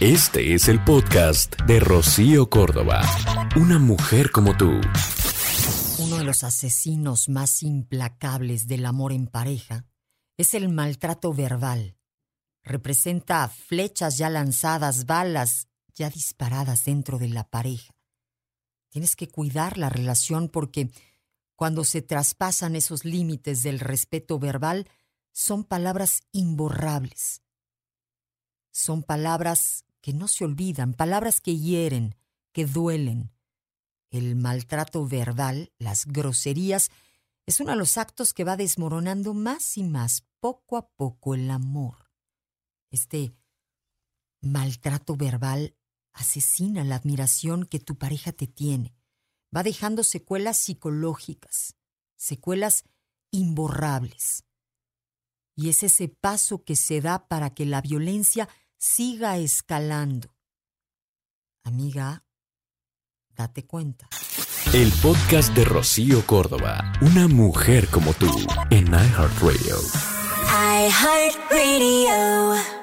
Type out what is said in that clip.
Este es el podcast de Rocío Córdoba. Una mujer como tú. Uno de los asesinos más implacables del amor en pareja es el maltrato verbal. Representa flechas ya lanzadas, balas ya disparadas dentro de la pareja. Tienes que cuidar la relación porque cuando se traspasan esos límites del respeto verbal, son palabras imborrables. Son palabras que no se olvidan, palabras que hieren, que duelen. El maltrato verbal, las groserías, es uno de los actos que va desmoronando más y más, poco a poco, el amor. Este maltrato verbal asesina la admiración que tu pareja te tiene. Va dejando secuelas psicológicas, secuelas imborrables. Y es ese paso que se da para que la violencia siga escalando. Amiga, date cuenta. El podcast de Rocío Córdoba, una mujer como tú, en iHeartRadio. iHeartRadio.